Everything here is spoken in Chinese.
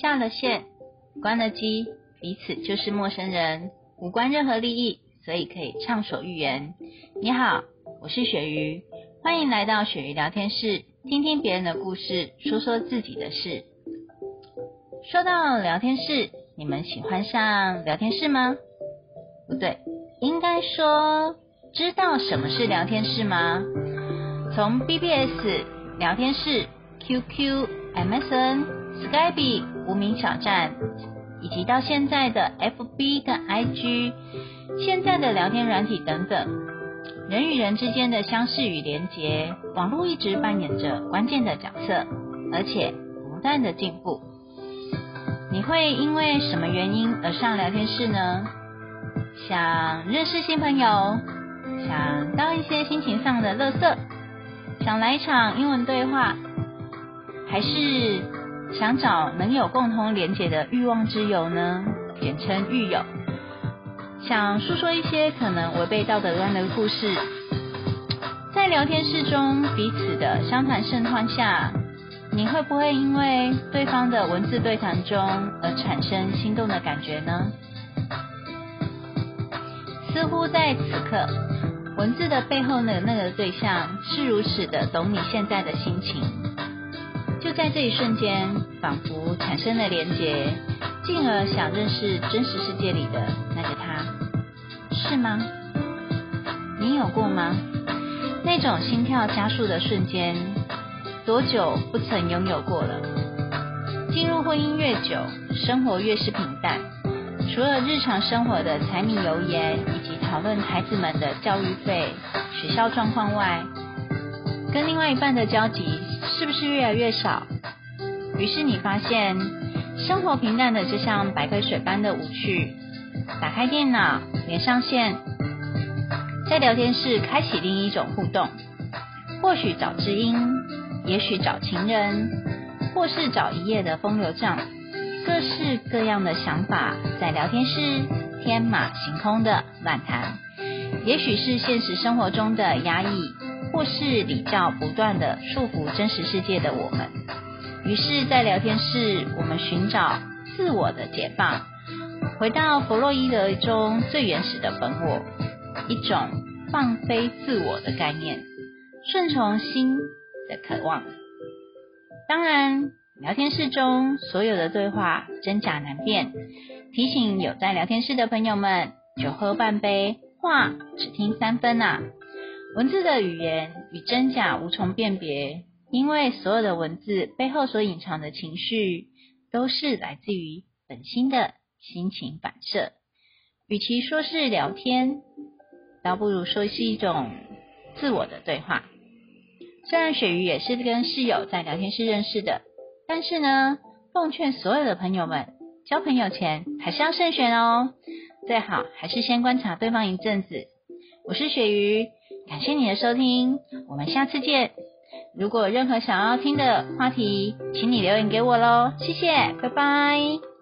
下了线，关了机，彼此就是陌生人，无关任何利益，所以可以畅所欲言。你好，我是鳕鱼，欢迎来到鳕鱼聊天室，听听别人的故事，说说自己的事。说到聊天室，你们喜欢上聊天室吗？不对，应该说知道什么是聊天室吗？从 BBS 聊天室、QQ、MSN、Skype、无名小站，以及到现在的 FB 跟 IG，现在的聊天软体等等，人与人之间的相识与连结，网络一直扮演着关键的角色，而且不断的进步。你会因为什么原因而上聊天室呢？想认识新朋友，想当一些心情上的乐色，想来一场英文对话，还是想找能有共同连结的欲望之友呢？简称欲友。想诉说一些可能违背道德观的故事，在聊天室中彼此的相谈甚欢下。你会不会因为对方的文字对谈中而产生心动的感觉呢？似乎在此刻，文字的背后的那个对象是如此的懂你现在的心情，就在这一瞬间，仿佛产生了连结，进而想认识真实世界里的那个他，是吗？你有过吗？那种心跳加速的瞬间。多久不曾拥有过了？进入婚姻越久，生活越是平淡。除了日常生活的柴米油盐，以及讨论孩子们的教育费、学校状况外，跟另外一半的交集是不是越来越少？于是你发现，生活平淡的就像白开水般的无趣。打开电脑，连上线，在聊天室开启另一种互动，或许找知音。也许找情人，或是找一夜的风流账，各式各样的想法在聊天室天马行空的乱谈。也许是现实生活中的压抑，或是礼教不断的束缚真实世界的我们。于是，在聊天室，我们寻找自我的解放，回到弗洛伊德中最原始的本我，一种放飞自我的概念，顺从心。的渴望。当然，聊天室中所有的对话真假难辨。提醒有在聊天室的朋友们，酒喝半杯，话只听三分呐。文字的语言与真假无从辨别，因为所有的文字背后所隐藏的情绪，都是来自于本心的心情反射。与其说是聊天，倒不如说是一种自我的对话。虽然鳕鱼也是跟室友在聊天室认识的，但是呢，奉劝所有的朋友们，交朋友前还是要慎选哦，最好还是先观察对方一阵子。我是鳕鱼，感谢你的收听，我们下次见。如果有任何想要听的话题，请你留言给我喽，谢谢，拜拜。